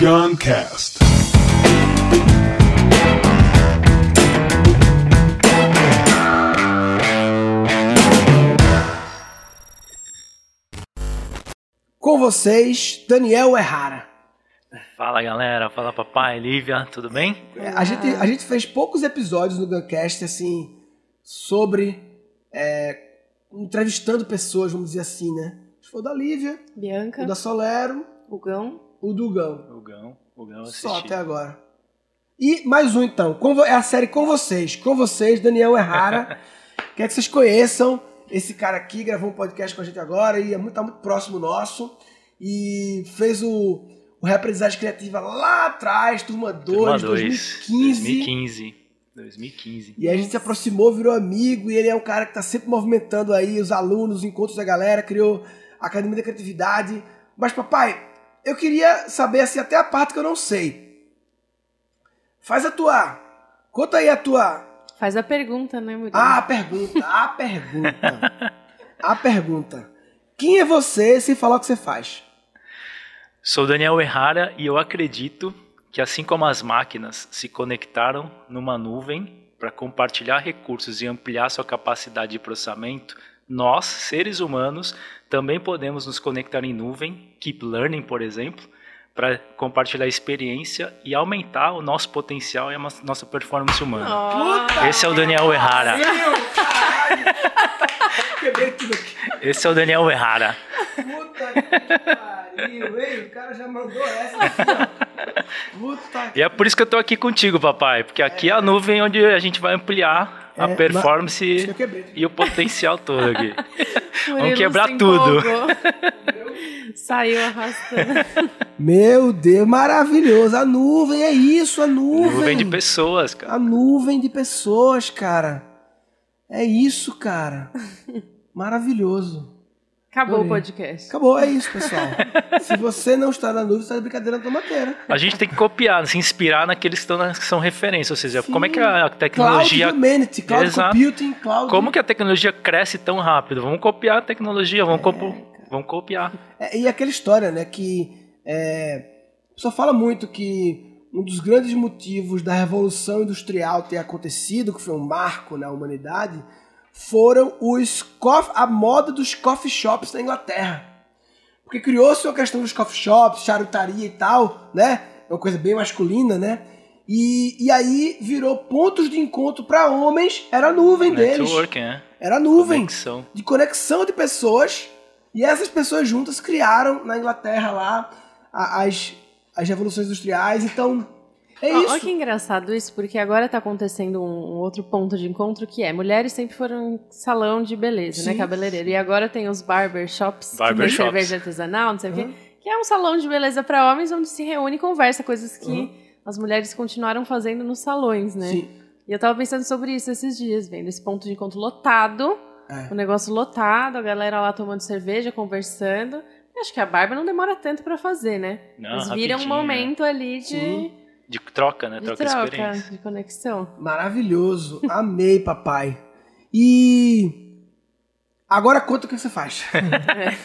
Guncast. Com vocês, Daniel Errara. Fala galera, fala papai, Lívia, tudo bem? É, A gente, a gente fez poucos episódios no Guncast, assim, sobre. é, entrevistando pessoas, vamos dizer assim, né? Foi o da Lívia, Bianca, o da Solero, o do Gão. O Gão, Gão Só até agora. E mais um então. É a série com vocês. Com vocês, Daniel Errara. Quer que vocês conheçam esse cara aqui, gravou um podcast com a gente agora e é muito, tá muito próximo nosso. E fez o, o Reaprendizagem Criativa lá atrás, turma 2, Turma 2, 2015. 2015. 2015. E a gente se aproximou, virou amigo, e ele é um cara que tá sempre movimentando aí os alunos, os encontros da galera, criou a Academia da Criatividade. Mas, papai, eu queria saber assim, até a parte que eu não sei. Faz a tua. Conta aí a tua. Faz a pergunta, né, Murilo? A pergunta, a pergunta. A pergunta. Quem é você sem falar o que você faz? Sou Daniel Errara e eu acredito que assim como as máquinas se conectaram numa nuvem para compartilhar recursos e ampliar sua capacidade de processamento, nós, seres humanos, também podemos nos conectar em nuvem, Keep Learning, por exemplo, para compartilhar experiência e aumentar o nosso potencial e a nossa performance humana. Ó, Esse é o Daniel Errara. Esse é o Daniel Errara. Puta que pariu, hein? O cara já mandou essa aqui, ó. Puta E é por isso que eu tô aqui contigo, papai, porque aqui é a nuvem onde a gente vai ampliar É, a mas- performance quebrei. e o potencial todo aqui. Vamos quebrar tudo. Saiu arrastando. Meu Deus, maravilhoso. A nuvem é isso, a nuvem. Nuvem de pessoas, cara. A nuvem de pessoas, cara. É isso, cara. Maravilhoso. Acabou Adorei. o podcast. Acabou, é isso, pessoal. Se você não está na nuvem, você está de brincadeira na tomateira. A gente tem que copiar, se inspirar naqueles que, estão na- que são referência, ou seja, Sim. como é que a Cloud tecnologia Humanity, Cloud Exato. Computing, Cloud... como que a tecnologia cresce tão rápido? Vamos copiar a tecnologia, vamos, copo- vamos copiar. É, e aquela história, né, que é, a pessoa fala muito que um dos grandes motivos da revolução industrial ter acontecido, que foi um marco na humanidade, foram os cof- a moda dos coffee shops na Inglaterra. Porque criou-se uma questão dos coffee shops, charutaria e tal, né? É uma coisa bem masculina, né? E, e aí virou pontos de encontro para homens, era a nuvem deles. Networking, né? Era a nuvem Conexão. de conexão de pessoas e essas pessoas juntas criaram na Inglaterra lá as, as revoluções industriais. Então, é isso. Olha que engraçado isso, porque agora tá acontecendo um, outro ponto de encontro que é mulheres sempre foram em salão de beleza, né? Sim. Cabeleireiro. E agora tem os barber shops, Barber que cerveja artesanal, não sei o Uhum. quê. Que é um salão de beleza para homens onde se reúne e conversa, coisas que Uhum. as mulheres continuaram fazendo nos salões, né? Sim. E eu tava pensando sobre isso esses dias, vendo esse ponto de encontro lotado, É. o negócio lotado, a galera lá tomando cerveja, conversando. Eu Acho que a barba não demora tanto pra fazer, né? Não, Eles viram um rapidinho, momento ali de, Sim. De troca, né? de Troca, de troca, experiência. de conexão. Maravilhoso. Amei, papai. E agora conta o que você faz.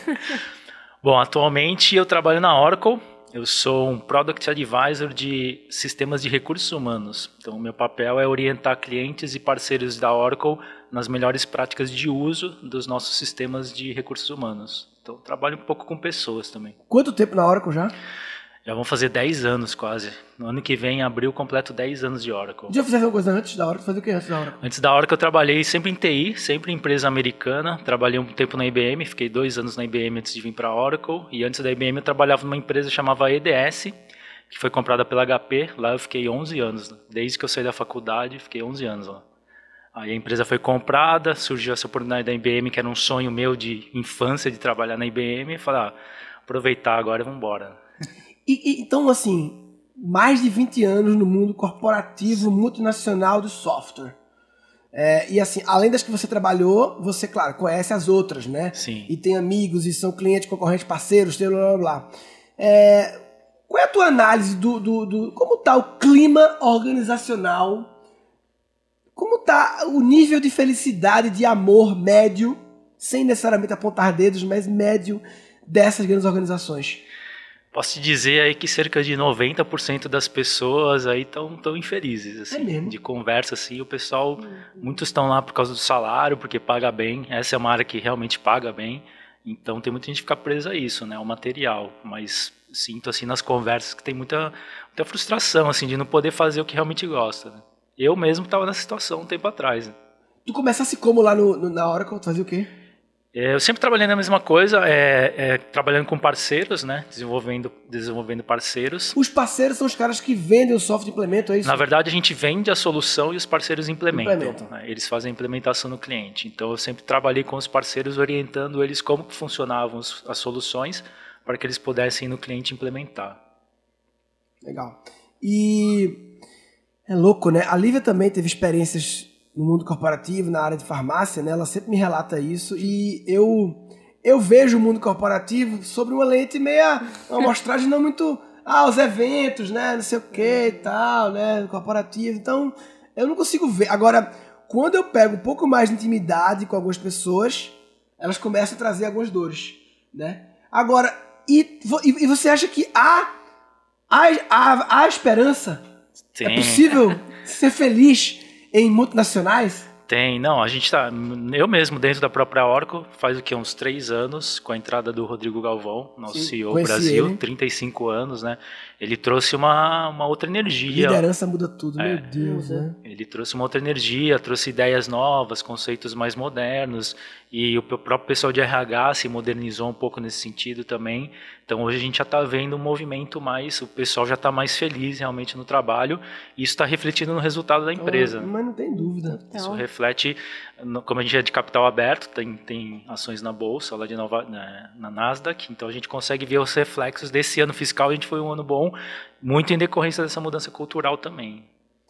Bom, atualmente eu trabalho na Oracle. Eu sou um Product Advisor de sistemas de recursos humanos. Então, meu papel é orientar clientes e parceiros da Oracle nas melhores práticas de uso dos nossos sistemas de recursos humanos. Então, trabalho um pouco com pessoas também. Quanto tempo na Oracle já? Já vão fazer 10 anos quase. No ano que vem, em abril, completo 10 anos de Oracle. Já alguma coisa antes da Oracle? Fazer o que antes da Oracle? Antes da Oracle eu trabalhei sempre em TI, sempre em empresa americana. Trabalhei um tempo na IBM, fiquei dois anos na IBM antes de vir para a Oracle. E antes da IBM eu trabalhava numa empresa chamada EDS, que foi comprada pela HP. Lá eu fiquei 11 anos, desde que eu saí da faculdade, fiquei 11 anos lá. Aí a empresa foi comprada, surgiu essa oportunidade da IBM, que era um sonho meu de infância de trabalhar na IBM. E falei, ah, aproveitar agora e vamos embora. E, e- então, assim, mais de 20 anos no mundo corporativo multinacional do software. É, e assim, além das que você trabalhou, você, claro, conhece as outras, né? Sim. E tem amigos, e são clientes, concorrentes, parceiros, blá blá blá. É, qual é a tua análise do, do, do- Como tá o clima organizacional? Como tá o nível de felicidade, de amor médio, sem necessariamente apontar dedos, mas médio dessas grandes organizações? Posso te dizer aí que cerca de 90% das pessoas aí estão tão infelizes, assim, É mesmo? de conversa, assim, o pessoal, muitos estão lá por causa do salário, porque paga bem, essa é uma área que realmente paga bem, então tem muita gente que fica presa a isso, né, o material, mas sinto, assim, nas conversas que tem muita, muita frustração, assim, de não poder fazer o que realmente gosta, né? Eu mesmo estava nessa situação um tempo atrás, né? Tu começasse como lá no, no- na Oracle? Tu fazia o quê? É, Eu sempre trabalhei na mesma coisa, é, é, trabalhando com parceiros, né? Desenvolvendo, desenvolvendo parceiros. Os parceiros são os caras que vendem o software e implementam, é isso? Na verdade, a gente vende a solução e os parceiros implementam. Implementam. né? Eles fazem a implementação no cliente. Então, eu sempre trabalhei com os parceiros, orientando eles como funcionavam as soluções para que eles pudessem ir no cliente implementar. Legal. E é louco, né? A Lívia também teve experiências no mundo corporativo, na área de farmácia, né? Ela sempre me relata isso e eu eu vejo o mundo corporativo sobre uma lente meia uma amostragem não muito ah, os eventos, né, não sei o que e tal, né, corporativo. Então, eu não consigo ver. Agora, quando eu pego um pouco mais de intimidade com algumas pessoas, elas começam a trazer algumas dores, né? Agora, e, e você acha que há há, há, há esperança? É Tem, possível ser feliz em multinacionais? tem. Não, a gente tá. Eu mesmo, dentro da própria Oracle, faz o que? Uns três anos, com a entrada do Rodrigo Galvão, nosso Sim, CEO Brasil, ele. 35 anos, né? Ele trouxe uma, uma outra energia. Liderança muda tudo, É. meu Deus, né? Ele trouxe uma outra energia, trouxe ideias novas, conceitos mais modernos, e o próprio pessoal de RH se modernizou um pouco nesse sentido também. Então hoje a gente já está vendo um movimento mais, o pessoal já está mais feliz realmente no trabalho, e isso está refletindo no resultado da empresa. Mas não tem dúvida. Isso Então, reflete, no- como a gente é de capital aberto, tem, tem ações na bolsa, lá de Nova, na, na Nasdaq, então a gente consegue ver os reflexos desse ano fiscal. A gente foi um ano bom, muito em decorrência dessa mudança cultural também.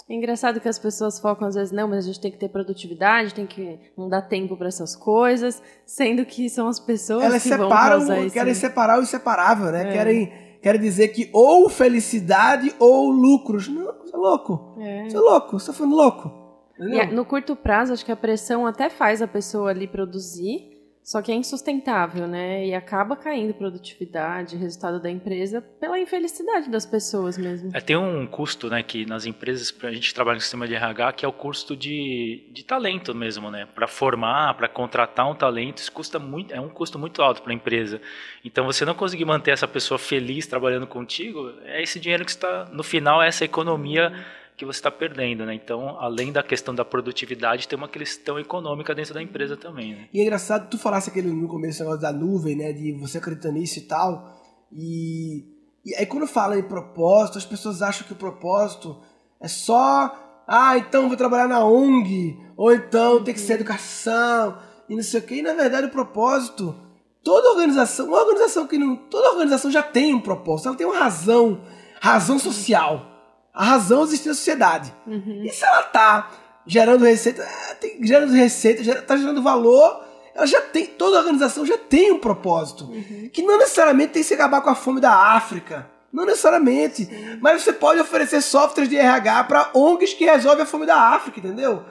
É engraçado que as pessoas focam às vezes, não, mas a gente tem que ter produtividade, tem que não dar tempo para essas coisas, sendo que são as pessoas Elas que vão separam, causar isso. querem separar o inseparável, né? É. Querem, querem dizer que ou felicidade ou lucros. Não, você é louco. É. Você é louco, você tá falando louco. E a- no curto prazo, acho que a pressão até faz a pessoa ali produzir, só que é insustentável, né? E acaba caindo produtividade, resultado da empresa, pela infelicidade das pessoas mesmo. É, tem um custo, né, que nas empresas, pra gente trabalha no sistema de RH, que é o custo de, de talento mesmo, né? Para formar, para contratar um talento, isso custa muito, é um custo muito alto para a empresa. Então, você não conseguir manter essa pessoa feliz trabalhando contigo, é esse dinheiro que está, no final, é essa economia que você está perdendo, né? Então, além da questão da produtividade, tem uma questão econômica dentro da empresa também, né? E é engraçado, tu falasse aquele no começo negócio da nuvem, né? De você acreditar nisso e tal. E, e aí quando fala em propósito, as pessoas acham que o propósito é só. Ah, então vou trabalhar na ONG. Ou então tem que ser educação. E não sei o quê. E na verdade o propósito. Toda organização, uma organização que não. Toda organização já tem um propósito, ela tem uma razão. Razão social. A razão de existir na sociedade. Uhum. E se ela tá gerando receita, é, tem- gerando receita, gera- tá gerando valor, ela já tem, toda organização já tem um propósito. Que não necessariamente tem que se acabar com a fome da África. Não necessariamente. Mas você pode oferecer softwares de RH para ONGs que resolvem a fome da África, entendeu?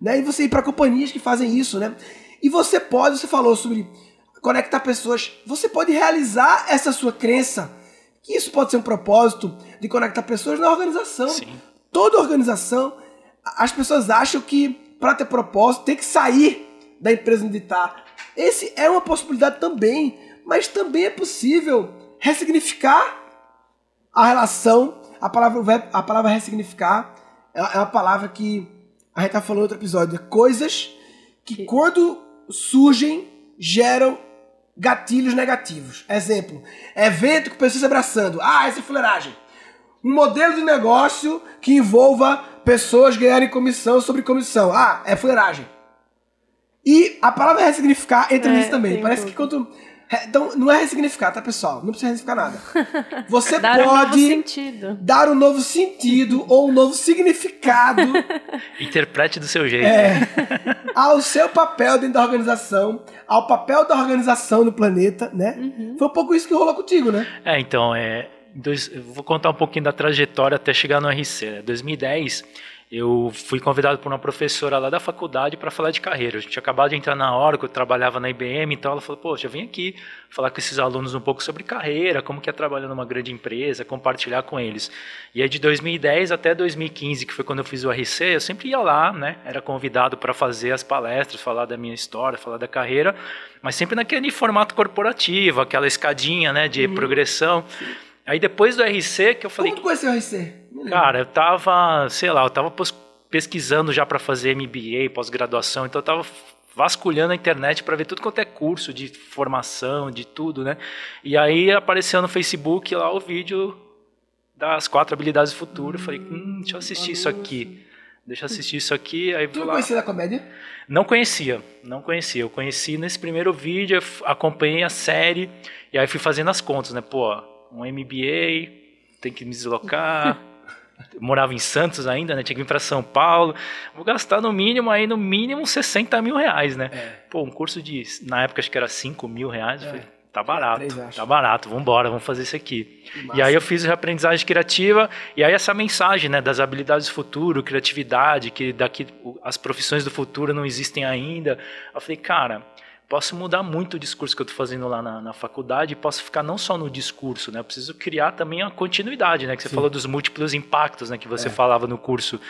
Né? E você ir para companhias que fazem isso, né? E você pode, você falou sobre conectar pessoas, você pode realizar essa sua crença. Que isso pode ser um propósito de conectar pessoas na organização Sim. toda organização, as pessoas acham que para ter propósito tem que sair da empresa onde está. Esse é uma possibilidade também, mas também é possível ressignificar a relação. A palavra, a palavra ressignificar é é uma palavra que a gente tá falando em outro episódio. É coisas que Que- quando surgem geram gatilhos negativos. Exemplo, evento com pessoas se abraçando. Ah, essa é fuleiragem um modelo de negócio que envolva pessoas ganharem comissão sobre comissão. Ah, é fuleiragem. E a palavra ressignificar entra É, nisso também. Parece um que quando. Então, não é ressignificar, tá, pessoal? Não precisa ressignificar nada. Você Dar um novo pode sentido. dar um novo sentido ou um novo significado Interprete do seu jeito. é, ao seu papel dentro da organização, ao papel da organização no planeta, né? Uhum. Foi um pouco isso que rolou contigo, né? É, então, é, dois, vou contar um pouquinho da trajetória até chegar no RC. Em 2010, eu fui convidado por uma professora lá da faculdade para falar de carreira. A gente tinha acabado de entrar na Oracle, eu trabalhava na IBM, então ela falou: Poxa, vem aqui falar com esses alunos um pouco sobre carreira, como que é trabalhar numa grande empresa, compartilhar com eles. E aí de 2010 até 2015, que foi quando eu fiz o RC, eu sempre ia lá, né? Era convidado para fazer as palestras, falar da minha história, falar da carreira, mas sempre naquele formato corporativo, aquela escadinha, né, de uhum. progressão. Aí depois do RC que eu falei. Como tu conheceu o RC? Cara, eu tava, sei lá, eu tava pesquisando já para fazer MBA, pós-graduação, então eu tava vasculhando a internet para ver tudo quanto é curso de formação, de tudo, né? E aí apareceu no Facebook lá o vídeo das quatro habilidades do futuro. Eu falei, hum, deixa eu assistir isso aqui. Deixa eu assistir isso aqui. Aí tu não conhecia da comédia? Não conhecia, não conhecia. Eu conheci nesse primeiro vídeo, acompanhei a série e aí fui fazendo as contas, né? Pô, um MBA, tem que me deslocar. morava em Santos ainda, né? Tinha que vir para São Paulo. Vou gastar no mínimo aí, no mínimo 60 mil reais, né? É. Pô, um curso de. Na época acho que era 5 mil reais. É. Falei, tá barato, Três, tá barato, vamos embora, vamos fazer isso aqui. E aí eu fiz a aprendizagem criativa, e aí essa mensagem, né, das habilidades do futuro, criatividade, que daqui as profissões do futuro não existem ainda. Eu falei, cara, posso mudar muito o discurso que eu estou fazendo lá na, na, faculdade e posso ficar não só no discurso, né? Eu preciso criar também a continuidade, né? Que você Sim. falou dos múltiplos impactos, né? Que você é. falava no curso.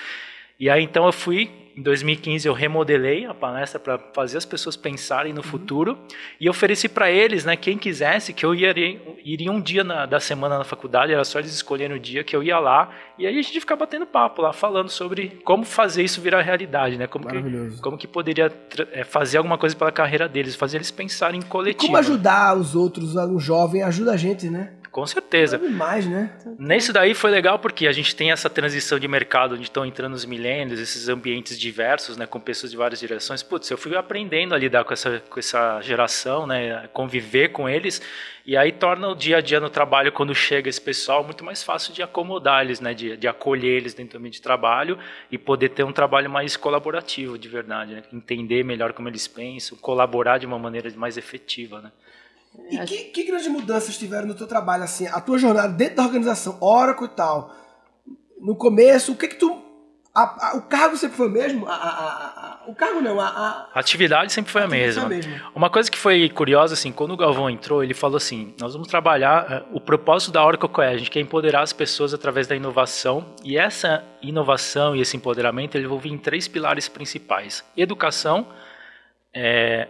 E aí então eu fui, em 2015 eu remodelei a palestra para fazer as pessoas pensarem no uhum. futuro e ofereci para eles, né, quem quisesse, que eu iria, iria um dia na, da semana na faculdade, era só eles escolherem o dia que eu ia lá e aí a gente ficava batendo papo lá, falando sobre como fazer isso virar realidade, né, como, que, como que poderia é, fazer alguma coisa pela carreira deles, fazer eles pensarem em coletivo. E como ajudar os outros, um jovem ajuda a gente, né? Com certeza. É mais, né? Nesse daí foi legal porque a gente tem essa transição de mercado onde estão entrando os milênios, esses ambientes diversos, né, com pessoas de várias direções. Putz, eu fui aprendendo a lidar com essa, com essa geração, né, conviver com eles, e aí torna o dia a dia no trabalho, quando chega esse pessoal, muito mais fácil de acomodar eles, né, de, de acolher eles dentro do ambiente de trabalho e poder ter um trabalho mais colaborativo, de verdade, né? entender melhor como eles pensam, colaborar de uma maneira mais efetiva, né? E que, que grandes mudanças tiveram no teu trabalho, assim, a tua jornada dentro da organização, Oracle e tal? No começo, o que que tu... A, a, o cargo sempre foi o mesmo? A, o cargo não, a, a... atividade sempre foi a, mesma. Foi mesma. Uma coisa que foi curiosa, assim, quando o Galvão entrou, ele falou assim, nós vamos trabalhar, eh, o propósito da Oracle é, a gente quer empoderar as pessoas através da inovação, e essa inovação e esse empoderamento, ele envolve em três pilares principais. Educação, é,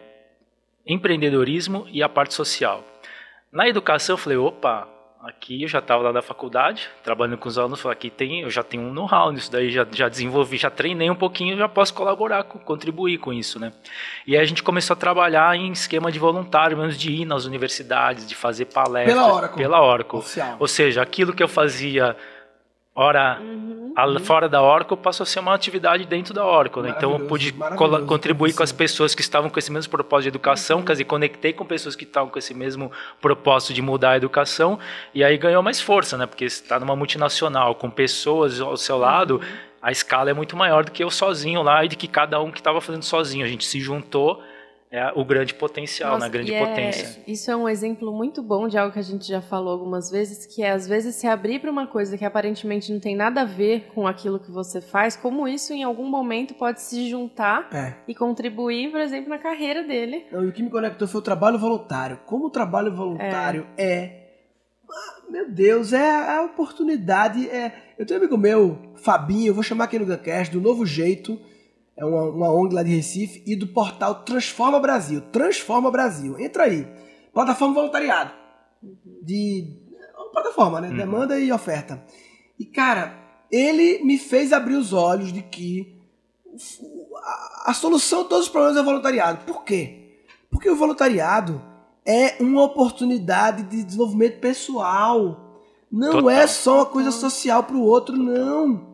empreendedorismo e a parte social. Na educação eu falei, opa, aqui eu já estava lá na faculdade, trabalhando com os alunos, falei, aqui tem, eu já tenho um know-how nisso daí, já, já desenvolvi, já treinei um pouquinho, já posso colaborar, contribuir com isso, né? E aí a gente começou a trabalhar em esquema de voluntário, menos de ir nas universidades, de fazer palestras. Pela Oracle. Pela Oracle. Oficial. Ou seja, aquilo que eu fazia Ora, uhum, a, uhum. fora da Oracle passou a ser uma atividade dentro da Oracle. Né? Então eu pude contribuir com as pessoas que estavam com esse mesmo propósito de educação, uhum. quer dizer, conectei com pessoas que estavam com esse mesmo propósito de mudar a educação, e aí ganhou mais força, né? porque está numa multinacional, com pessoas ao seu lado, uhum. a escala é muito maior do que eu sozinho lá e de que cada um que estava fazendo sozinho. A gente se juntou é o grande potencial, Nossa, na grande é, potência. Isso é um exemplo muito bom de algo que a gente já falou algumas vezes, que é às vezes se abrir para uma coisa que aparentemente não tem nada a ver com aquilo que você faz, como isso em algum momento pode se juntar é. e contribuir, por exemplo, na carreira dele. Não, e o que me conectou foi o trabalho voluntário. Como o trabalho voluntário é, é meu Deus, é a oportunidade. É... Eu tenho um amigo meu, Fabinho, eu vou chamar aqui no Guncast, do Novo Jeito é uma, uma ONG lá de Recife, e do portal Transforma Brasil. Transforma Brasil. Entra aí. Plataforma voluntariado. De. Plataforma, né? Uhum. Demanda e oferta. E, cara, ele me fez abrir os olhos de que a, a solução de todos os problemas é voluntariado. Por quê? Porque o voluntariado é uma oportunidade de desenvolvimento pessoal. Não é Total. é só uma coisa social para o outro, não.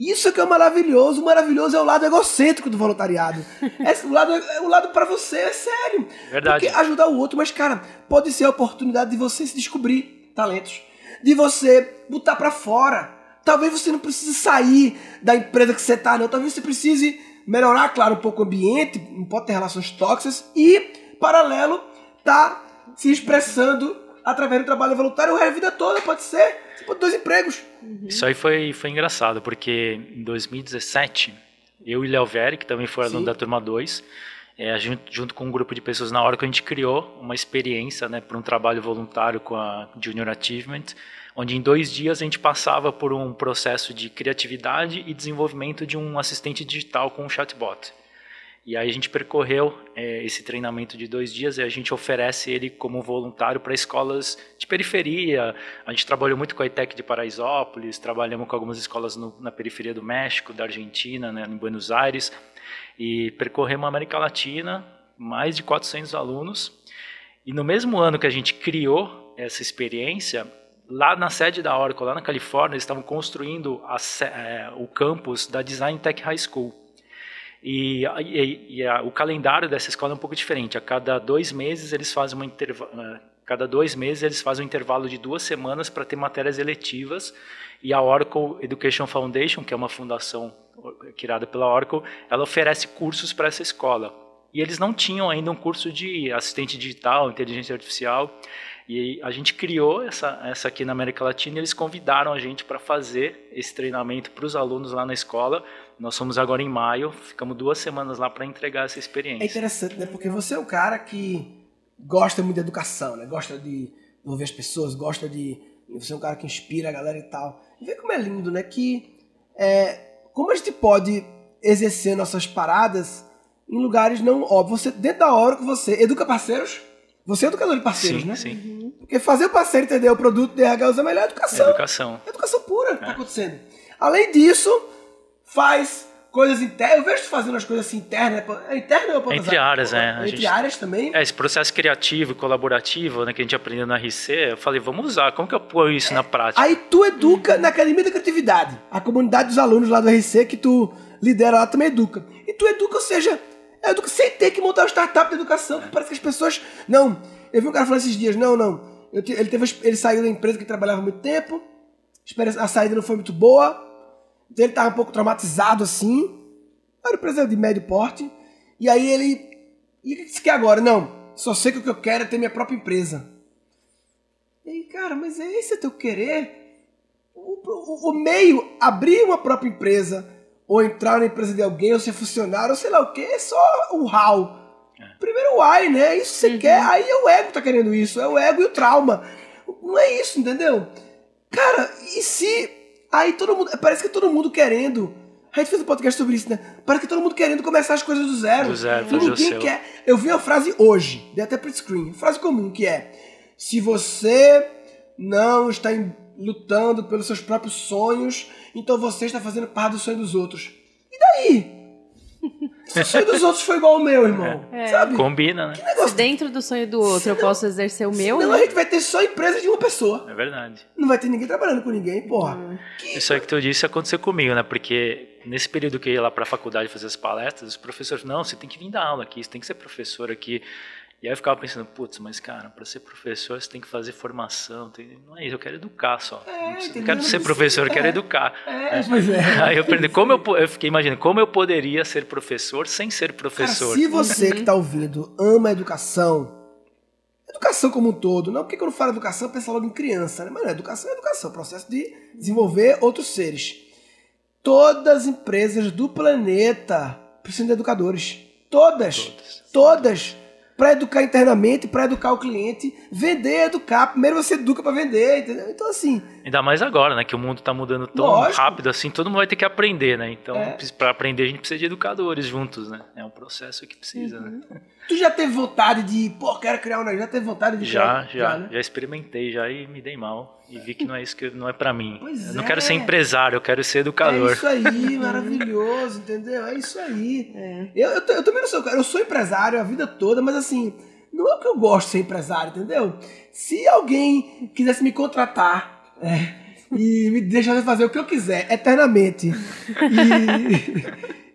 Isso é que é maravilhoso. O maravilhoso é o lado egocêntrico do voluntariado. É, o lado, é, o lado para você é sério. Verdade. Porque ajudar o outro, mas, cara, pode ser a oportunidade de você se descobrir talentos. De você botar para fora. Talvez você não precise sair da empresa que você tá, não. Talvez você precise melhorar, claro, um pouco o ambiente, não pode ter relações tóxicas e, paralelo, tá se expressando através do trabalho voluntário a vida toda, pode ser. Você pode ter dois empregos. Uhum. Isso aí foi, foi engraçado, porque em 2017, eu e Léo Veri, que também foi aluno da turma 2, é, junto, junto, com um grupo de pessoas na hora que a gente criou uma experiência né, para um trabalho voluntário com a Junior Achievement, onde em dois dias a gente passava por um processo de criatividade e desenvolvimento de um assistente digital com um chatbot. E aí a gente percorreu é, esse treinamento de dois dias e a gente oferece ele como voluntário para escolas de periferia. A gente trabalhou muito com a ITEC de Paraisópolis, trabalhamos com algumas escolas no, na periferia do México, da Argentina, né, em Buenos Aires. E percorremos a América Latina, mais de 400 alunos. E no mesmo ano que a gente criou essa experiência, lá na sede da Oracle, lá na Califórnia, eles estavam construindo a, é, o campus da Design Tech High School. E, e, e a, o calendário dessa escola é um pouco diferente. A cada dois meses eles fazem uma cada dois meses eles fazem um intervalo de duas semanas para ter matérias eletivas. E a Oracle Education Foundation, que é uma fundação criada pela Oracle, ela oferece cursos para essa escola. E eles não tinham ainda um curso de assistente digital, inteligência artificial. E a gente criou essa, essa aqui na América Latina e eles convidaram a gente para fazer esse treinamento para os alunos lá na escola. Nós fomos agora em maio, ficamos duas semanas lá para entregar essa experiência. É interessante, né? Porque você é um cara que gosta muito de educação, né? Gosta de ouvir as pessoas, gosta de. Você é um cara que inspira a galera e tal. E vê como é lindo, né? Que. É, como a gente pode exercer nossas paradas em lugares não óbvios. Você, dentro da hora que você educa parceiros, você é educador de parceiros, sim, né? Sim. Porque fazer o parceiro entender o produto de RH é a melhor educação. É educação. É educação pura que está é. acontecendo. Além disso, faz coisas internas. Eu vejo tu fazendo as coisas assim internas. É interna ou Entre áreas, né? Entre gente, áreas também. É, esse processo criativo e colaborativo né, que a gente aprendeu na RC, eu falei, vamos usar. Como que eu ponho isso é. na prática? Aí tu educa na Academia da Criatividade. A comunidade dos alunos lá do RC que tu lidera lá também educa. E tu educa, ou seja, educa sem ter que montar uma startup de educação. Que parece que as pessoas. Não. Eu vi um cara falando esses dias, não, não. Eu, ele, teve, ele saiu da empresa que trabalhava há muito tempo. A saída não foi muito boa. Ele estava um pouco traumatizado assim. Era empresa de médio porte. E aí ele. E o que você quer agora? Não, só sei que o que eu quero é ter minha própria empresa. E aí, cara, mas é esse o teu querer? O, o, o, meio, abrir uma própria empresa, ou entrar na empresa de alguém, ou ser funcionário, ou sei lá o que, é só o how. É. Primeiro o why, né? Isso você uhum. quer, aí é o ego que tá querendo isso, é o ego e o trauma. Não é isso, entendeu? Cara, e se. Aí todo mundo. Parece que todo mundo querendo a gente fez um podcast sobre isso, né? Parece que todo mundo querendo começar as coisas do zero. Do zero, Ninguém quer. Eu vi uma frase hoje, dei até print screen, frase comum, que é: Se você não está em, lutando pelos seus próprios sonhos, então você está fazendo parte do sonho dos outros. E daí? Se o sonho dos outros foi igual ao meu, irmão. É. Sabe? Combina, né? Se dentro do sonho do outro eu posso exercer o meu. Não, né? a gente vai ter só empresa de uma pessoa. É verdade. Não vai ter ninguém trabalhando com ninguém, porra. Hum. Que... Isso aí que tu disse aconteceu comigo, né? Porque nesse período que eu ia lá para a faculdade fazer as palestras, os professores, não, você tem que vir dar aula aqui, você tem que ser professor aqui. E aí eu ficava pensando, putz, mas cara, para ser professor você tem que fazer formação. Tem... Não é isso, eu quero educar só. É, não, não quero ser professor, eu quero é. educar. É, Pois é. Aí eu aprendi como eu, eu fiquei imaginando como eu poderia ser professor sem ser professor. Cara, se você que está ouvindo ama a educação, educação como um todo, não porque quando fala educação pensa logo em criança, né? Mas não, educação é educação, processo de desenvolver outros seres. Todas as empresas do planeta precisam de educadores. Todas. Todas. Todas para educar internamente, para educar o cliente, vender, educar. Primeiro você educa para vender, entendeu? Então assim. Ainda mais agora, né, que o mundo está mudando tão lógico. rápido assim, todo mundo vai ter que aprender, né? Então, é. para aprender a gente precisa de educadores juntos, né? É um processo que precisa, né? uhum. né? Tu já teve vontade de, pô, quero criar um negócio, já teve vontade de já, criar? Já, já, né? já experimentei já e me dei mal e vi que não é isso que não é para mim. Pois eu é. não quero ser empresário, eu quero ser educador. É isso aí, maravilhoso, entendeu? É isso aí. É. Eu, eu, eu, também não sou, eu sou empresário a vida toda, mas assim, não é o que eu gosto de ser empresário, entendeu? Se alguém quisesse me contratar é, e me deixar fazer o que eu quiser eternamente e,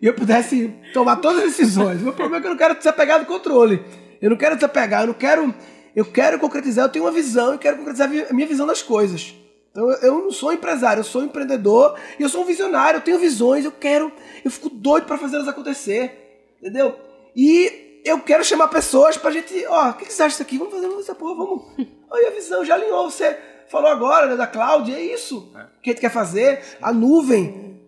e eu pudesse tomar todas as decisões, o meu problema é que eu não quero desapegar do controle. Eu não quero desapegar, eu não quero. Eu quero concretizar, eu tenho uma visão, eu quero concretizar a minha visão das coisas. Então eu não sou empresário, eu sou empreendedor e eu sou um visionário, eu tenho visões, eu quero, eu fico doido para fazer elas acontecer, entendeu? E eu quero chamar pessoas pra gente, ó, o que, que você acha disso aqui? Vamos fazer essa porra, vamos. Olha a visão, já alinhou, você falou agora, né, da cloud, é isso é. que a gente quer fazer, a nuvem,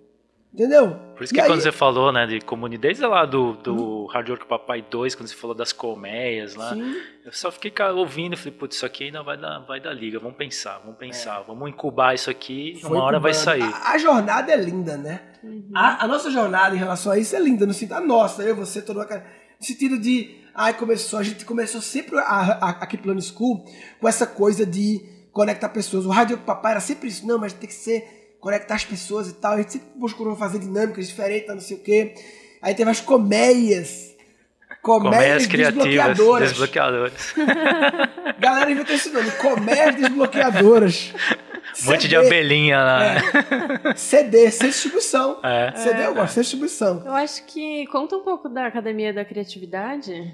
entendeu? Por isso que quando você falou, né, de comunidade, desde lá do, do hum. Hard Work Papai 2, quando você falou das colmeias lá, Sim. eu só fiquei ouvindo e falei, putz, isso aqui ainda vai dar, vai dar liga, vamos pensar, vamos pensar, é. vamos incubar isso aqui, Foi uma hora vai sair. A, a, jornada é linda, né? Uhum. A, a, nossa jornada em relação a isso é linda, no sentido, a nossa, eu, você, todo mundo, no sentido de, ai, começou, a gente começou sempre a, a, aqui Plano School com essa coisa de conectar pessoas. O Work Papai era sempre isso, não, mas tem que ser conectar as pessoas e tal. A gente sempre procurou fazer dinâmicas diferentes, não sei o quê. Aí teve as colmeias. Colmeias, criativas, desbloqueadoras. desbloqueadoras. Galera inventou esse nome, colmeias desbloqueadoras. Um monte de abelhinha lá. É. CD, sem distribuição. É. CD eu gosto, sem distribuição. Eu acho que conta um pouco da Academia da Criatividade.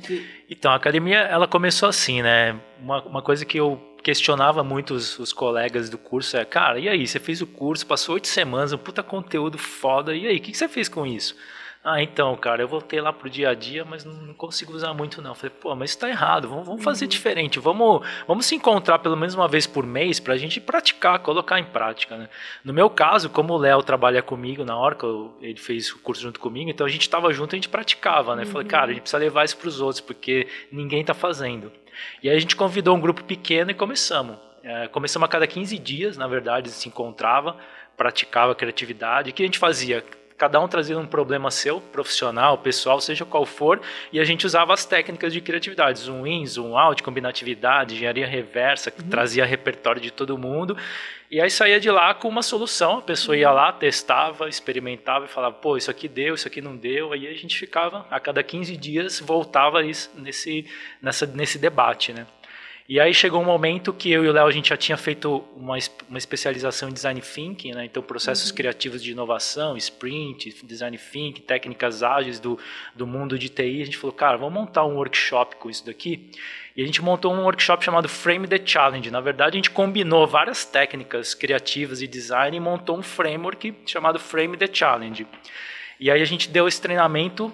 Então, a academia, ela começou assim, né? Uma, uma coisa que eu questionava muito os, os, colegas do curso é, cara, e aí, você fez o curso, passou oito semanas, um puta conteúdo foda, e aí, o que, que você fez com isso? Ah, então, cara, eu voltei lá pro dia a dia, mas não consigo usar muito não. Falei, pô, mas isso tá errado, vamos, vamos fazer uhum. diferente, vamos, vamos se encontrar pelo menos uma vez por mês pra gente praticar, colocar em prática, né? No meu caso, como o Léo trabalha comigo na Oracle, ele fez o curso junto comigo, então a gente tava junto e a gente praticava, né? Uhum. Falei, cara, a gente precisa levar isso pros outros, porque ninguém tá fazendo. E aí a gente convidou um grupo pequeno e começamos. É, começamos a cada 15 dias, na verdade, se encontrava, praticava criatividade. O que a gente fazia? Cada um trazia um problema seu, profissional, pessoal, seja qual for, e a gente usava as técnicas de criatividade, zoom in, zoom out, combinatividade, engenharia reversa, que uhum. trazia repertório de todo mundo. E aí saía de lá com uma solução, a pessoa ia lá, testava, experimentava e falava, pô, isso aqui deu, isso aqui não deu. Aí a gente ficava, a cada 15 dias, voltava nesse, nessa, nesse debate, né? E aí chegou um momento que eu e o Léo a gente já tinha feito uma, uma especialização em design thinking, né? Então processos uhum. criativos de inovação, sprint, design thinking, técnicas ágeis do, do mundo de TI. A gente falou, cara, vamos montar um workshop com isso daqui. E a gente montou um workshop chamado Frame the Challenge. Na verdade, a gente combinou várias técnicas criativas e design e montou um framework chamado Frame the Challenge. E aí a gente deu esse treinamento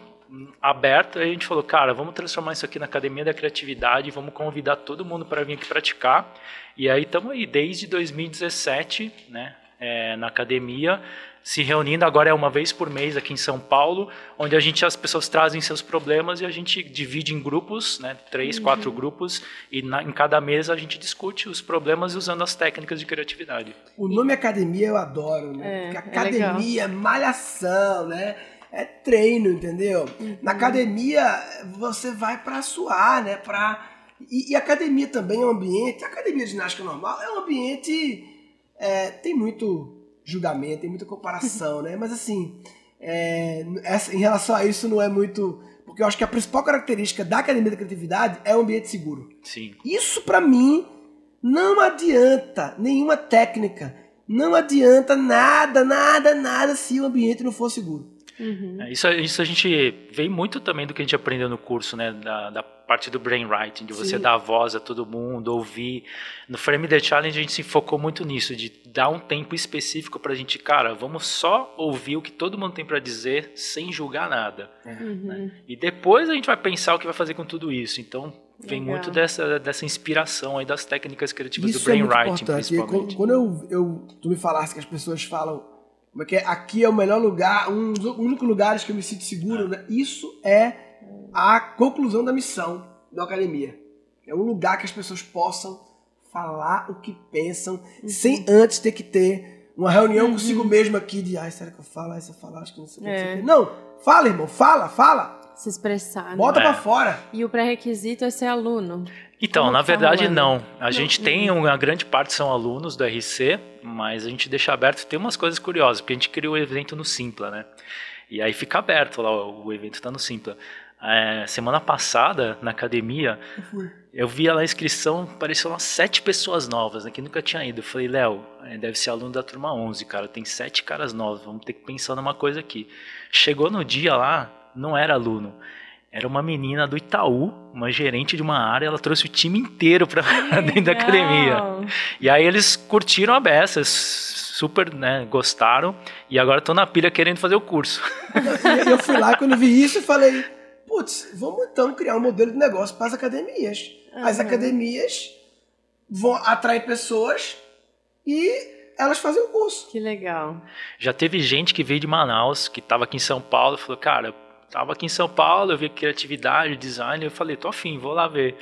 aberto, aí a gente falou, cara, vamos transformar isso aqui na Academia da Criatividade, vamos convidar todo mundo para vir aqui praticar. E aí estamos aí desde 2017, né, é, na academia, se reunindo agora é uma vez por mês aqui em São Paulo, onde a gente as pessoas trazem seus problemas e a gente divide em grupos, né, três, uhum. quatro grupos, e na, em cada mesa a gente discute os problemas usando as técnicas de criatividade. O nome academia eu adoro, né? É, Porque é academia, é malhação, né? É treino, entendeu? Uhum. Na academia você vai para suar, né? Pra... E, e, academia também é um ambiente. A academia de ginástica normal é um ambiente. É, tem muito julgamento, tem muita comparação, né? Mas assim, é, essa, em relação a isso não é muito. Porque eu acho que a principal característica da academia da criatividade é o ambiente seguro. Sim. Isso para mim não adianta nenhuma técnica. Não adianta nada, nada, nada se o ambiente não for seguro. Uhum. É, isso, isso a gente veio muito também do que a gente aprendeu no curso, né? Da, da parte do brainwriting, de você Sim. dar voz a todo mundo, ouvir. No Frame the Challenge a gente se focou muito nisso, de dar um tempo específico para a gente, cara, vamos só ouvir o que todo mundo tem para dizer sem julgar nada. É. Uhum. Né? E depois a gente vai pensar o que vai fazer com tudo isso. Então vem Legal. muito dessa, dessa inspiração aí das técnicas criativas isso do brainwriting, é principalmente. Quando eu, eu, tu me falasse que as pessoas falam como é que é? Aqui é o melhor lugar, um dos únicos lugares que eu me sinto seguro. Né? Isso é a conclusão da missão da academia. É um lugar que as pessoas possam falar o que pensam, uhum. sem antes ter que ter uma reunião uhum. consigo mesmo aqui de, ai, será que eu falo? Ai, se eu falar, acho que não sei o é. que. Não, fala, irmão, fala, fala. Se expressar. Né? Bota é. pra fora. E o pré-requisito é ser aluno. Então, Como na verdade, não. A não, gente não. tem uma grande parte são alunos do RC, mas a gente deixa aberto. Tem umas coisas curiosas, porque a gente criou o evento no Simpla, né? E aí fica aberto lá, o evento está no Simpla. É, semana passada, na academia, eu, eu vi lá a inscrição, apareceu umas sete pessoas novas, né, que nunca tinha ido. Eu falei, Léo, é, deve ser aluno da turma 11, cara, tem sete caras novos, vamos ter que pensar numa coisa aqui. Chegou no dia lá, não era aluno era uma menina do Itaú, uma gerente de uma área, ela trouxe o time inteiro para dentro da academia. E aí eles curtiram a beça, super, né, gostaram, e agora estão na pilha querendo fazer o curso. Eu, fui lá quando vi isso e falei, putz, vamos então criar um modelo de negócio para as academias. Uhum. As academias vão atrair pessoas e elas fazem o curso. Que legal. Já teve gente que veio de Manaus, que estava aqui em São Paulo, falou, cara, tava aqui em São Paulo, eu vi criatividade, design, eu falei, tô afim, vou lá ver.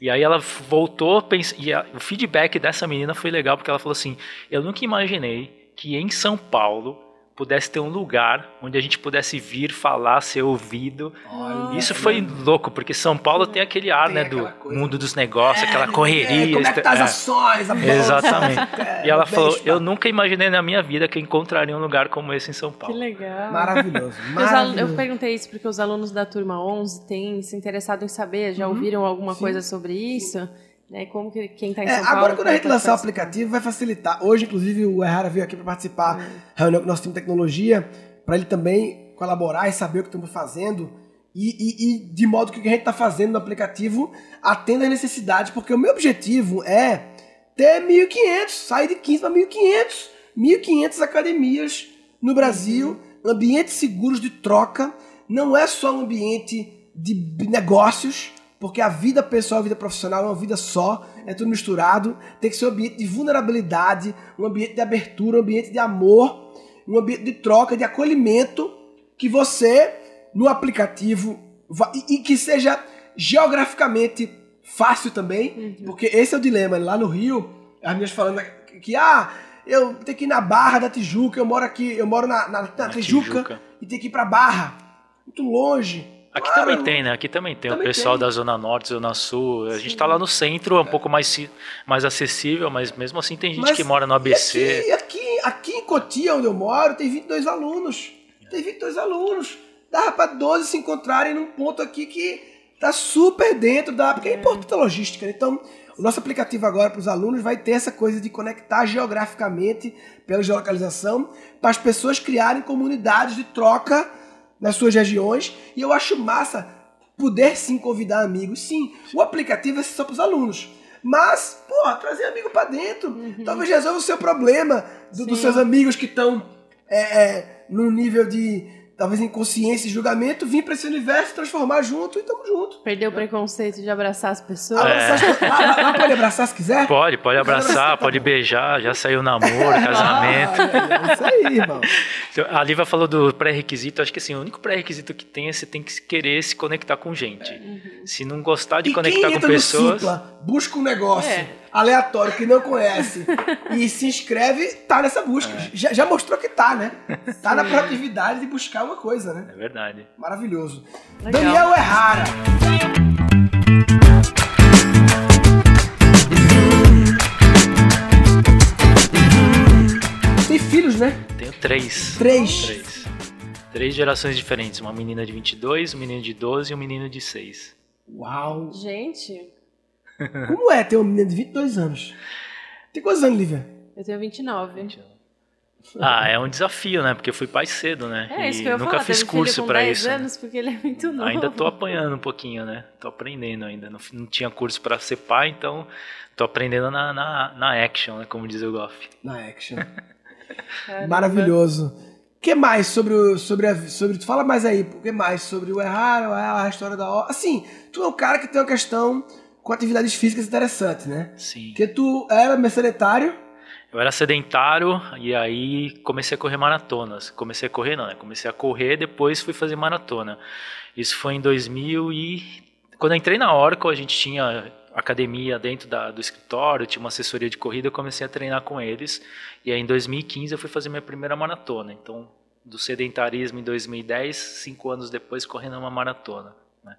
E aí ela voltou, pens... e a... o feedback dessa menina foi legal, porque ela falou assim, eu nunca imaginei que em São Paulo pudesse ter um lugar onde a gente pudesse vir falar, ser ouvido. Olha, Isso foi louco, porque São Paulo tem aquele ar, tem né, do coisa. mundo dos negócios, é, aquela correria. É, como é que tá as é. ações, a bolsa, Exatamente. É, e ela falou, eu nunca imaginei na minha vida que eu encontraria um lugar como esse em São Paulo. Que legal. Maravilhoso. Maravilhoso. Eu perguntei isso porque os alunos da turma 11 têm se interessado em saber, já uhum. ouviram alguma Sim. coisa sobre isso? Sim. Né? Como que quem está em é, São Paulo... Agora, quando a gente lançar o aplicativo, vai facilitar. Hoje, inclusive, o Errara veio aqui para participar da reunião com o nosso time de tecnologia, para ele também colaborar e saber o que estamos fazendo. E, e, e, de modo que o que a gente está fazendo no aplicativo atenda às necessidades, porque o meu objetivo é ter 1.500, sair de 15 para 1.500. 1.500 academias no Brasil, uhum. ambientes seguros de troca. Não é só um ambiente de negócios, porque a vida pessoal e a vida profissional é uma vida só, é tudo misturado. Tem que ser um ambiente de vulnerabilidade, um ambiente de abertura, um ambiente de amor, um ambiente de troca, de acolhimento, que você, no aplicativo, e, e que seja geograficamente fácil também, uhum. porque esse é o dilema. Lá no Rio, as minhas falando que, ah, eu tenho que ir na Barra da Tijuca, eu moro aqui, eu moro na, na, na, na Tijuca, Tijuca, e tenho que ir pra Barra. Muito longe Aqui claro. também tem, né? Aqui também tem também o pessoal tem. da Zona Norte, Zona Sul. A gente está lá no centro, é um pouco mais, mais acessível, mas mesmo assim tem gente mas que mora no ABC. Aqui, aqui, aqui em Cotia, onde eu moro, tem 22 alunos. Tem 22 alunos. Dá para 12 se encontrarem num ponto aqui que tá super dentro da. Porque é, é importante a logística. Né? Então, o nosso aplicativo agora para os alunos vai ter essa coisa de conectar geograficamente pela geolocalização para as pessoas criarem comunidades de troca nas suas regiões. E eu acho massa poder sim convidar amigos. Sim, o aplicativo é só para os alunos. Mas, pô, trazer amigo para dentro. Uhum. Talvez resolva o seu problema do, dos seus amigos que estão é, é, num nível de talvez em consciência e julgamento, vir para esse universo, transformar junto e tamo junto. Perdeu o preconceito de abraçar as pessoas. É. Lá, lá, pode abraçar se quiser? Pode, pode abraçar, pode beijar, já saiu namoro, casamento. Ah, é isso aí, irmão. Então, a Liva falou do pré-requisito, acho que assim, o único pré-requisito que tem é você tem que querer se conectar com gente. Uhum. Se não gostar de e conectar com pessoas. No Supla, busca um negócio. É aleatório que não conhece e se inscreve, tá nessa busca. É. Já, já, mostrou que tá, né? Tá na proatividade de buscar uma coisa, né? É verdade. Maravilhoso. Legal. Daniel Errara. Tem filhos, né? Tenho três. Três. Três. Três gerações diferentes. Uma menina de 22, um menino de 12 e um menino de 6. Uau! Gente, como é ter uma menina de 22 anos? Tem quantos anos, Lívia? Eu tenho 29. Ah, é um desafio, né? Porque eu fui pai cedo, né? É, isso que eu nunca falar, fiz curso para isso. Né? anos né? porque ele é muito novo. Ainda tô apanhando um pouquinho, né? Tô aprendendo ainda. Não, não tinha curso para ser pai, então tô aprendendo na, na, na action, né? Como diz o Goff. Na action. Maravilhoso. O que mais sobre o. Sobre a, sobre, fala mais aí, o que mais sobre o errar, a história da hora. Assim, tu é um cara que tem uma questão com atividades físicas interessantes, né? Sim. Porque tu era sedentário. Eu era sedentário e aí comecei a correr maratonas. Comecei a correr, não, né? Comecei a correr, depois fui fazer maratona. Isso foi em 2000 e... Quando eu entrei na Oracle, a gente tinha academia dentro da, do escritório, tinha uma assessoria de corrida, eu comecei a treinar com eles. E aí em 2015 eu fui fazer minha primeira maratona. Então, do sedentarismo em 2010, cinco anos depois, correndo uma maratona. Né?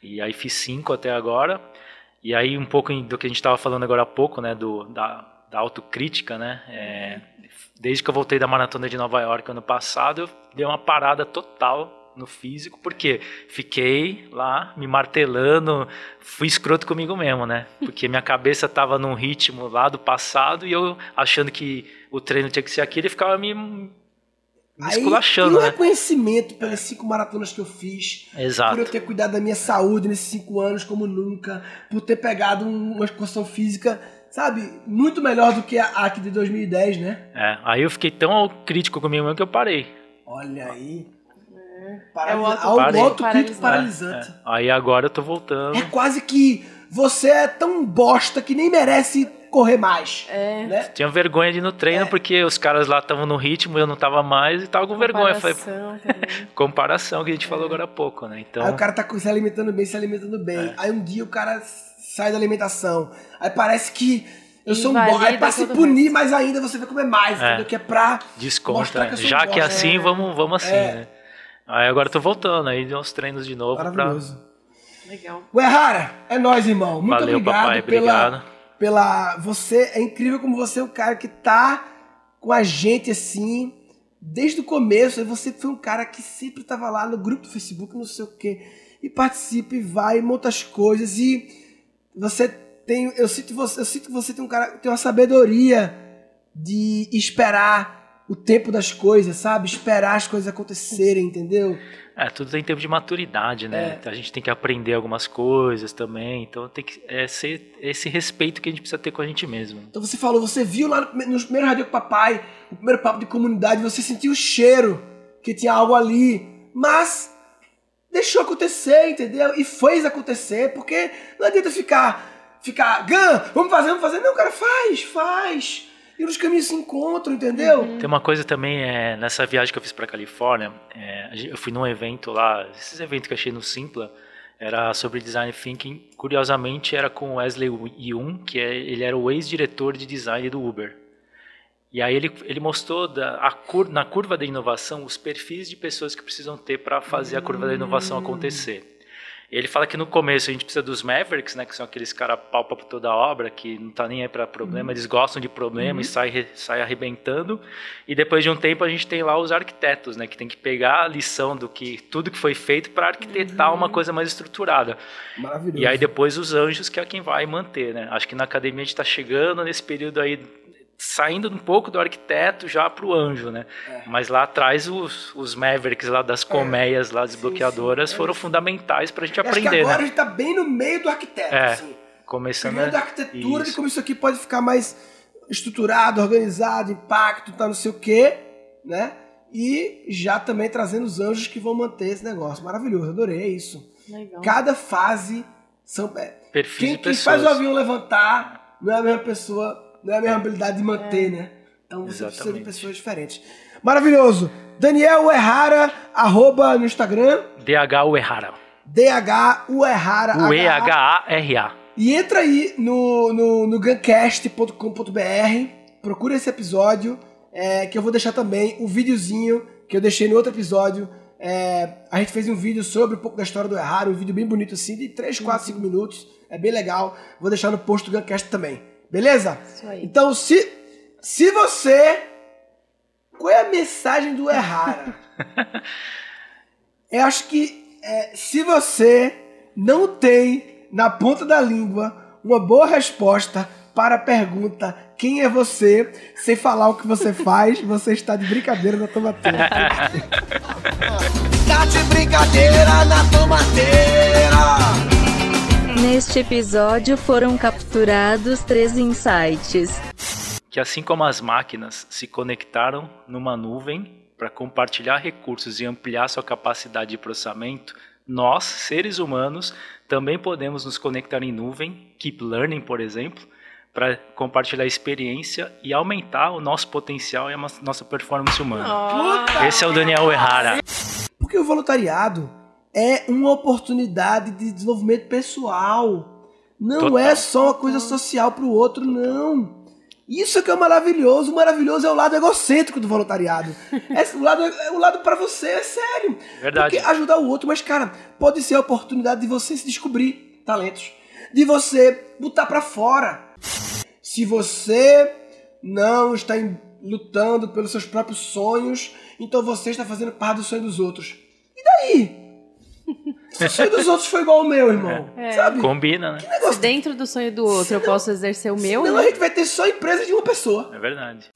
E aí fiz cinco até agora. E aí um pouco do que a gente estava falando agora há pouco, né, do, da, da autocrítica, né, é, desde que eu voltei da maratona de Nova York ano passado, eu dei uma parada total no físico, porque fiquei lá me martelando, fui escroto comigo mesmo, né? Porque minha cabeça estava num ritmo lá do passado e eu achando que o treino tinha que ser aquilo e ficava me esculachando, né? reconhecimento pelas cinco maratonas que eu fiz. Exato. Por eu ter cuidado da minha saúde nesses cinco anos como nunca. Por ter pegado uma condição física, sabe? Muito melhor do que a aqui de 2010, né? É, aí eu fiquei tão crítico comigo mesmo que eu parei. Olha aí. Paralisa... É o autopito paralisante. É, Aí agora eu tô voltando. É quase que você é tão bosta que nem merece correr mais. É. Né? Tinha vergonha de ir no treino é. porque os caras lá estavam no ritmo, eu não tava mais e tava com vergonha. Falei, comparação que a gente é. falou agora há pouco, né? Então... Aí o cara tá se alimentando bem, se alimentando bem. É. Aí um dia o cara sai da alimentação. Aí parece que eu sou um bom. Aí pra se punir mais ainda, você vai comer mais, é. entendeu? Que é pra. Desconta. Que Já que é assim, vamos, vamos assim, é. né? Aí agora eu tô voltando, aí deu uns treinos de novo Maravilhoso. pra. Legal. Uerrara, é nóis, irmão. Muito Valeu, obrigado papai. Pela, obrigado. Pela. Você é incrível como você é o cara que tá com a gente assim. Desde o começo, você foi um cara que sempre tava lá no grupo do Facebook, não sei o quê. E participa e vai, e monta as coisas. E você tem. Eu sinto, você, eu sinto que você tem um cara. Tem uma sabedoria de esperar o tempo das coisas, sabe? Esperar as coisas acontecerem, entendeu? É, tudo tem tempo de maturidade, né? É. A gente tem que aprender algumas coisas também. Então tem que é, ser esse respeito que a gente precisa ter com a gente mesmo. Então você falou, você viu lá no, primeiro Rádio com Papai, no primeiro papo de comunidade, você sentiu o cheiro que tinha algo ali. Mas deixou acontecer, entendeu? E fez acontecer, porque não adianta ficar, ficar, Gan, vamos fazer, vamos fazer. Não, cara, faz, faz. E os caminhos se encontram, entendeu? Uhum. Tem uma coisa também, é, nessa viagem que eu fiz para Califórnia, é, eu fui num evento lá, esses eventos que eu achei no Simpla, era sobre design thinking. Curiosamente, era com Wesley Yun, que é, ele era o ex-diretor de design do Uber. E aí ele, ele mostrou da, cur, na curva da inovação os perfis de pessoas que precisam ter para fazer a curva da inovação acontecer. Ele fala que no começo a gente precisa dos Mavericks, né, que são aqueles caras palpa por toda a obra, que não tá nem aí para problema, uhum. eles gostam de problema uhum. e saem sai arrebentando. E depois de um tempo a gente tem lá os arquitetos, né, que tem que pegar a lição do que tudo que foi feito para arquitetar uhum. uma coisa mais estruturada. Maravilhoso. E aí depois os anjos, que é quem vai manter, né? Acho que na academia a gente está chegando nesse período aí saindo um pouco do arquiteto já para o anjo, né? É. Mas lá atrás os, os Mavericks lá das é. colmeias lá desbloqueadoras sim, sim. foram é. fundamentais para a gente aprender. Acho que agora né? a gente está bem no meio do arquiteto, é. assim. Começando Primeiro da arquitetura isso. de como isso aqui pode ficar mais estruturado, organizado, impacto, tá não sei o quê, né? E já também trazendo os anjos que vão manter esse negócio. Maravilhoso, adorei isso. Legal. Cada fase são é, Perfis quem, quem faz o avião levantar não é a mesma pessoa não é a mesma habilidade de manter, né? Então você Exatamente. precisa de pessoas diferentes. Maravilhoso. Daniel Uerrara, arroba no Instagram. DH Uerrara. DH Uerrara. U-E-H-A-R-A. E entra aí no, no, no guncast.com.br, procura esse episódio, é, que eu vou deixar também o um videozinho que eu deixei no outro episódio. É, a gente fez um vídeo sobre um pouco da história do Errara, um vídeo bem bonito assim, de 3, 4, 5 minutos. É bem legal. Vou deixar no post do Guncast também. Beleza? Isso aí. Então, se, se você. Qual é a mensagem do Errara? Eu acho que é, se você não tem na ponta da língua uma boa resposta para a pergunta quem é você, sem falar o que você faz, você está de brincadeira na tomateira. tá de brincadeira na tomateira. Neste episódio foram capturados três insights. Que assim como as máquinas se conectaram numa nuvem para compartilhar recursos e ampliar sua capacidade de processamento, nós, seres humanos, também podemos nos conectar em nuvem, Keep Learning, por exemplo, para compartilhar experiência e aumentar o nosso potencial e a nossa performance humana. Oh, Esse é o Daniel Errara. Porque o voluntariado é uma oportunidade de desenvolvimento pessoal. Não Total. é só uma coisa social para o outro, não. Isso é que é maravilhoso. O maravilhoso é o lado egocêntrico do voluntariado. É, o lado, é, o lado para você é sério. Verdade. Porque ajudar o outro, mas, cara, pode ser a oportunidade de você se descobrir talentos. De você botar para fora. Se você não está em, lutando pelos seus próprios sonhos, então você está fazendo parte do sonho dos outros. E daí? Se o sonho dos outros foi igual ao meu, irmão. É. Sabe? Combina, né? Se dentro do sonho do outro eu posso exercer o meu. Senão né? a gente vai ter só empresa de uma pessoa. É verdade.